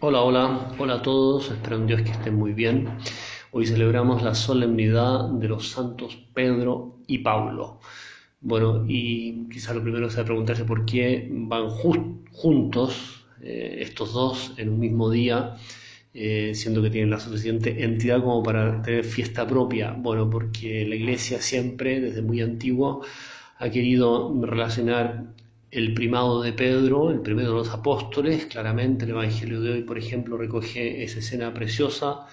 Hola, hola, hola a todos, espero en Dios que estén muy bien. Hoy celebramos la solemnidad de los santos Pedro y Pablo. Bueno, y quizá lo primero sea preguntarse por qué van juntos eh, estos dos en un mismo día, eh, siendo que tienen la suficiente entidad como para tener fiesta propia. Bueno, porque la iglesia siempre, desde muy antiguo, ha querido relacionar el primado de Pedro, el primero de los apóstoles, claramente el Evangelio de hoy, por ejemplo, recoge esa escena preciosa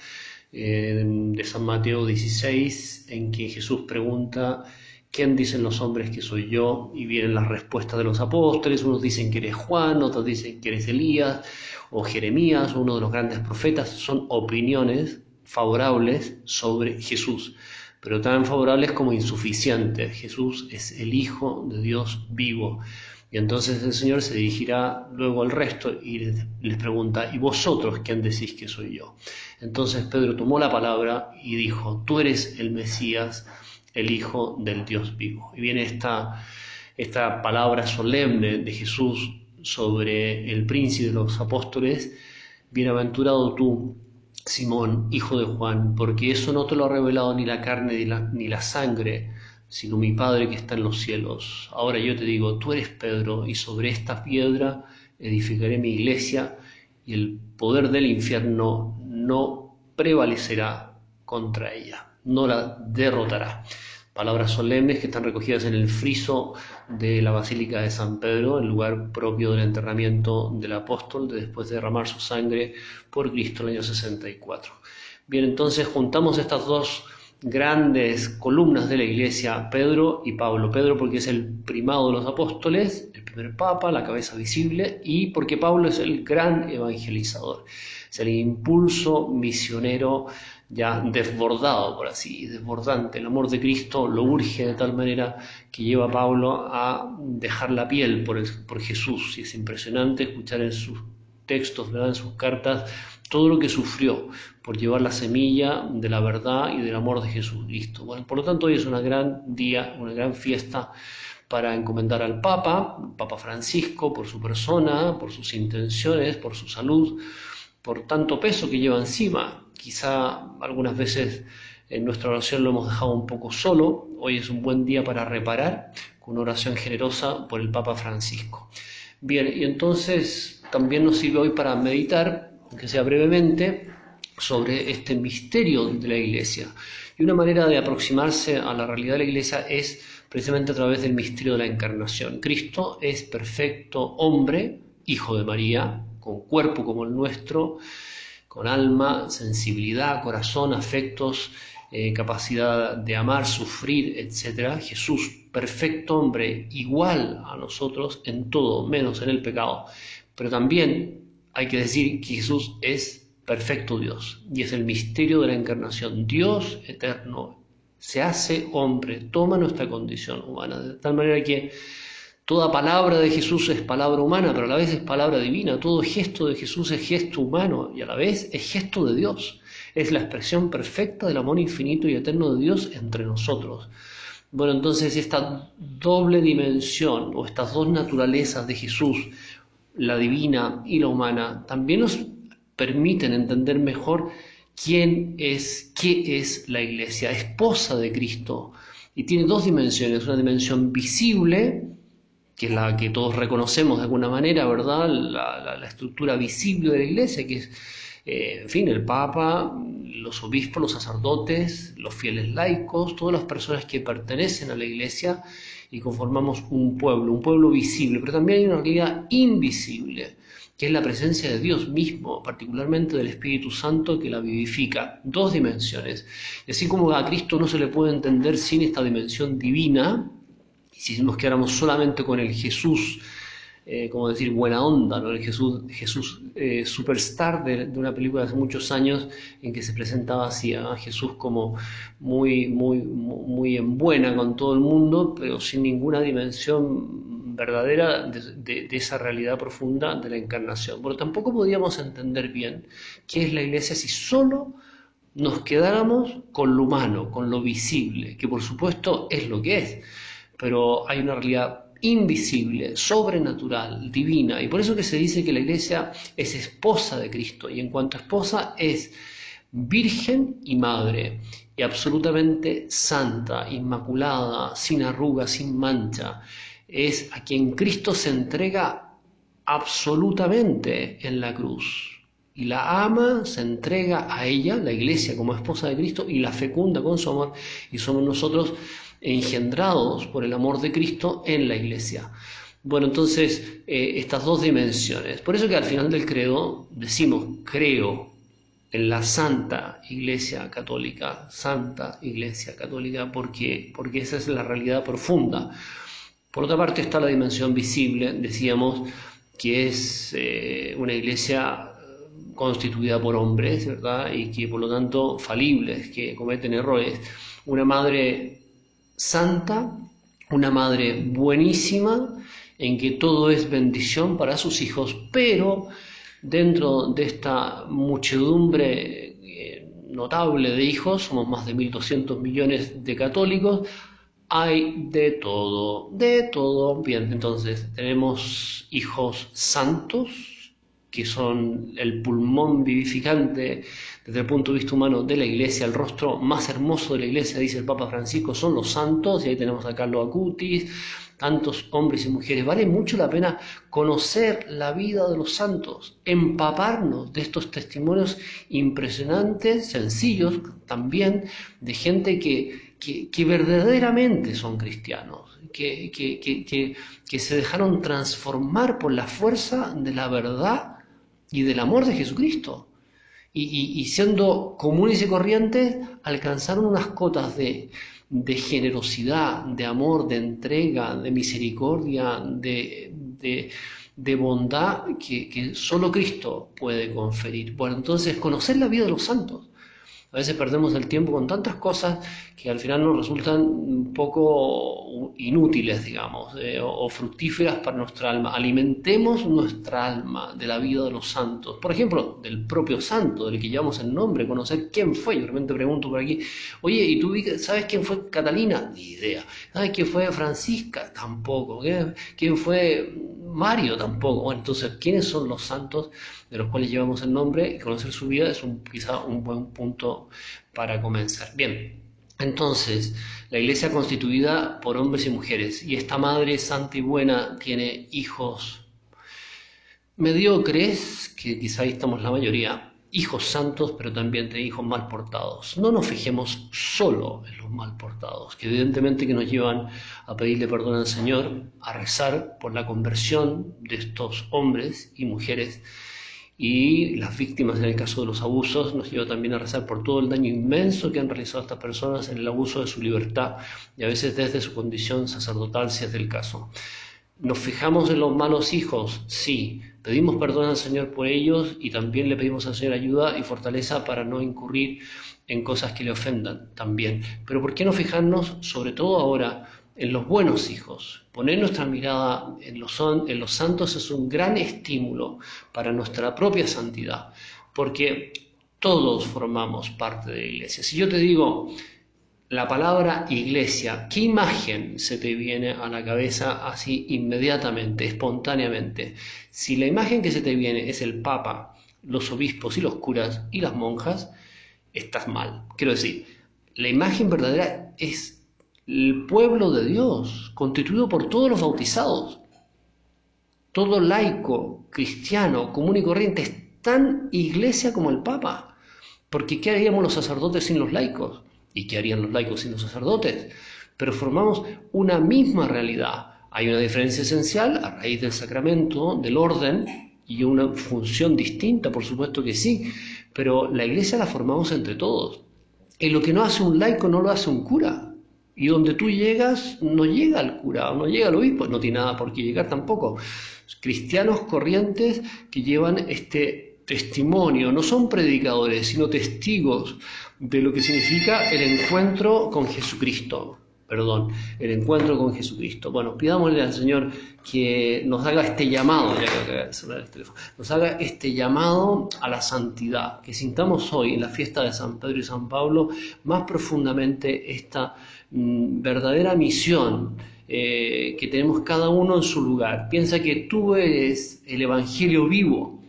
eh, de San Mateo 16, en que Jesús pregunta, ¿quién dicen los hombres que soy yo? Y vienen las respuestas de los apóstoles, unos dicen que eres Juan, otros dicen que eres Elías, o Jeremías, uno de los grandes profetas, son opiniones favorables sobre Jesús pero tan favorables como insuficientes. Jesús es el Hijo de Dios vivo. Y entonces el Señor se dirigirá luego al resto y les, pregunta, ¿y vosotros quién decís que soy yo? Entonces Pedro tomó la palabra y dijo, tú eres el Mesías, el Hijo del Dios vivo. Y viene esta, esta palabra solemne de Jesús sobre el príncipe de los apóstoles, bienaventurado tú, Simón, hijo de Juan, porque eso no te lo ha revelado ni la carne ni la, ni la sangre, sino mi Padre que está en los cielos. Ahora yo te digo, tú eres Pedro, y sobre esta piedra edificaré mi iglesia, y el poder del infierno no prevalecerá contra ella, no la derrotará. Palabras solemnes que están recogidas en el friso de la Basílica de San Pedro, el lugar propio del enterramiento del apóstol, después de derramar su sangre por Cristo en el año 64. Bien, entonces juntamos estas dos grandes columnas de la iglesia, Pedro y Pablo. Pedro porque es el primado de los apóstoles, el primer papa, la cabeza visible, y porque Pablo es el gran evangelizador, es el impulso misionero ya desbordado, por así, desbordante. El amor de Cristo lo urge de tal manera que lleva a Pablo a dejar la piel por, por Jesús. Y es impresionante escuchar en sus textos, en sus cartas, todo lo que sufrió por llevar la semilla de la verdad y del amor de Jesucristo. Bueno, por lo tanto, hoy es un gran día, una gran fiesta para encomendar al Papa, Papa Francisco, por su persona, por sus intenciones, por su salud, por tanto peso que lleva encima. Quizá algunas veces en nuestra oración lo hemos dejado un poco solo. Hoy es un buen día para reparar con una oración generosa por el Papa Francisco. Bien, y entonces también nos sirve hoy para meditar, aunque sea brevemente, sobre este misterio de la Iglesia. Y una manera de aproximarse a la realidad de la Iglesia es precisamente a través del misterio de la encarnación. Cristo es perfecto hombre, hijo de María, con cuerpo como el nuestro, con alma, sensibilidad, corazón, afectos, eh, capacidad de amar, sufrir, etc. Jesús, perfecto hombre, igual a nosotros en todo, menos en el pecado. Pero también hay que decir que Jesús es perfecto Dios. Y es el misterio de la encarnación. Dios eterno se hace hombre, toma nuestra condición humana, de tal manera que toda palabra de Jesús es palabra humana, pero a la vez es palabra divina. Todo gesto de Jesús es gesto humano y a la vez es gesto de Dios. Es la expresión perfecta del amor infinito y eterno de Dios entre nosotros. Bueno, entonces esta doble dimensión o estas dos naturalezas de Jesús, la divina y la humana, también nos permiten entender mejor quién es, qué es la iglesia, esposa de Cristo. Y tiene dos dimensiones, una dimensión visible, que es la que todos reconocemos de alguna manera, ¿verdad? La, estructura visible de la iglesia, que es, eh, en fin, el Papa, los obispos, los sacerdotes, los fieles laicos, todas las personas que pertenecen a la iglesia y conformamos un pueblo, un pueblo visible, pero también hay una realidad invisible que es la presencia de Dios mismo, particularmente del Espíritu Santo que la vivifica. Dos dimensiones. Y así como a Cristo no se le puede entender sin esta dimensión divina, y si nos quedáramos solamente con el Jesús, eh, como decir, buena onda, ¿no? el Jesús, Jesús eh, superstar de, una película de hace muchos años en que se presentaba así a Jesús como muy, muy, muy en buena con todo el mundo, pero sin ninguna dimensión verdadera de, esa realidad profunda de la encarnación. Pero tampoco podíamos entender bien qué es la iglesia si solo nos quedáramos con lo humano, con lo visible, que por supuesto es lo que es, pero hay una realidad invisible, sobrenatural, divina. Y por eso que se dice que la iglesia es esposa de Cristo. Y en cuanto esposa es virgen y madre, y absolutamente santa, inmaculada, sin arruga, sin mancha. Es a quien Cristo se entrega absolutamente en la cruz. Y la ama, se entrega a ella, la iglesia como esposa de Cristo, y la fecunda con su amor. Y somos nosotros engendrados por el amor de Cristo en la iglesia. Bueno, entonces, eh, estas dos dimensiones. Por eso que al final del credo decimos, creo en la Santa Iglesia Católica, Santa Iglesia Católica, porque, porque esa es la realidad profunda. Por otra parte está la dimensión visible, decíamos, que es eh, una iglesia constituida por hombres, ¿verdad? Y que por lo tanto falibles, que cometen errores. Una madre santa, una madre buenísima, en que todo es bendición para sus hijos, pero dentro de esta muchedumbre eh, notable de hijos, somos más de 1.200 millones de católicos, hay de todo, de todo. Bien, entonces tenemos hijos santos, que son el pulmón vivificante desde el punto de vista humano de la iglesia, el rostro más hermoso de la iglesia, dice el Papa Francisco, son los santos, y ahí tenemos a Carlos Acutis, tantos hombres y mujeres. Vale mucho la pena conocer la vida de los santos, empaparnos de estos testimonios impresionantes, sencillos también, de gente que, que, verdaderamente son cristianos, que, que se dejaron transformar por la fuerza de la verdad y del amor de Jesucristo. Y, y, siendo comunes y corrientes, alcanzaron unas cotas de, de generosidad, de amor, de entrega, de misericordia, de, de, bondad que, que, solo Cristo puede conferir. Bueno, entonces conocer la vida de los santos, a veces perdemos el tiempo con tantas cosas que al final nos resultan un poco inútiles, digamos, eh, o, fructíferas para nuestra alma. Alimentemos nuestra alma de la vida de los santos. Por ejemplo, del propio santo, del que llevamos el nombre, conocer quién fue. Yo realmente pregunto por aquí, oye, ¿y tú sabes quién fue Catalina? Ni idea. ¿Sabes quién fue Francisca? Tampoco. ¿Quién fue Mario? Tampoco. Bueno, entonces, ¿quiénes son los santos? de los cuales llevamos el nombre y conocer su vida es un, quizá un buen punto para comenzar. Bien, entonces, la iglesia constituida por hombres y mujeres, y esta madre santa y buena tiene hijos mediocres, que quizá ahí estamos la mayoría, hijos santos, pero también tiene hijos mal portados. No nos fijemos solo en los mal portados, que evidentemente que nos llevan a pedirle perdón al Señor, a rezar por la conversión de estos hombres y mujeres y las víctimas en el caso de los abusos nos lleva también a rezar por todo el daño inmenso que han realizado estas personas en el abuso de su libertad y a veces desde su condición sacerdotal si es del caso. ¿Nos fijamos en los malos hijos? Sí. Pedimos perdón al Señor por ellos y también le pedimos al Señor ayuda y fortaleza para no incurrir en cosas que le ofendan también. Pero ¿por qué no fijarnos, sobre todo ahora, en los buenos hijos. Poner nuestra mirada en los, en los santos es un gran estímulo para nuestra propia santidad, porque todos formamos parte de la iglesia. Si yo te digo la palabra iglesia, ¿qué imagen se te viene a la cabeza así inmediatamente, espontáneamente? Si la imagen que se te viene es el Papa, los obispos y los curas y las monjas, estás mal. Quiero decir, la imagen verdadera es el pueblo de Dios, constituido por todos los bautizados. Todo laico, cristiano, común y corriente es tan iglesia como el Papa. Porque ¿qué haríamos los sacerdotes sin los laicos? ¿Y qué harían los laicos sin los sacerdotes? Pero formamos una misma realidad. Hay una diferencia esencial a raíz del sacramento, del orden, y una función distinta, por supuesto que sí, pero la iglesia la formamos entre todos. Y lo que no hace un laico no lo hace un cura. Y donde tú llegas, no llega el cura, no llega el obispo, no tiene nada por qué llegar tampoco. Cristianos corrientes que llevan este testimonio, no son predicadores, sino testigos de lo que significa el encuentro con Jesucristo. Perdón, el encuentro con Jesucristo. Bueno, pidámosle al Señor que nos haga este llamado, ya que nos haga este llamado a la santidad, que sintamos hoy en la fiesta de San Pedro y San Pablo más profundamente esta Mm, verdadera misión eh, que tenemos cada uno en su lugar. Piensa que tú eres el Evangelio vivo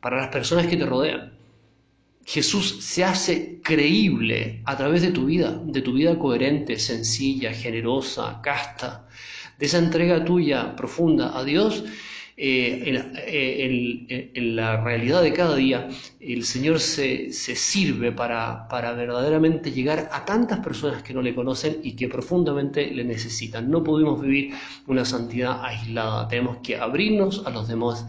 para las personas que te rodean. Jesús se hace creíble a través de tu vida, de tu vida coherente, sencilla, generosa, casta, de esa entrega tuya profunda a Dios. Eh, eh, en, la realidad de cada día, el Señor se, sirve para, para, verdaderamente llegar a tantas personas que no le conocen y que profundamente le necesitan. No podemos vivir una santidad aislada, tenemos que abrirnos a los demás.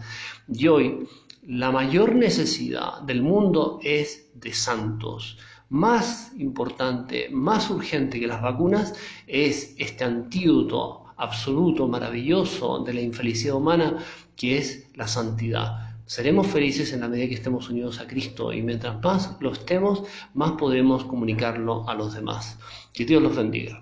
Y hoy la mayor necesidad del mundo es de santos. Más importante, más urgente que las vacunas es este antídoto absoluto, maravilloso de la infelicidad humana, que es la santidad. Seremos felices en la medida que estemos unidos a Cristo y mientras más lo estemos, más podemos comunicarlo a los demás. Que Dios los bendiga.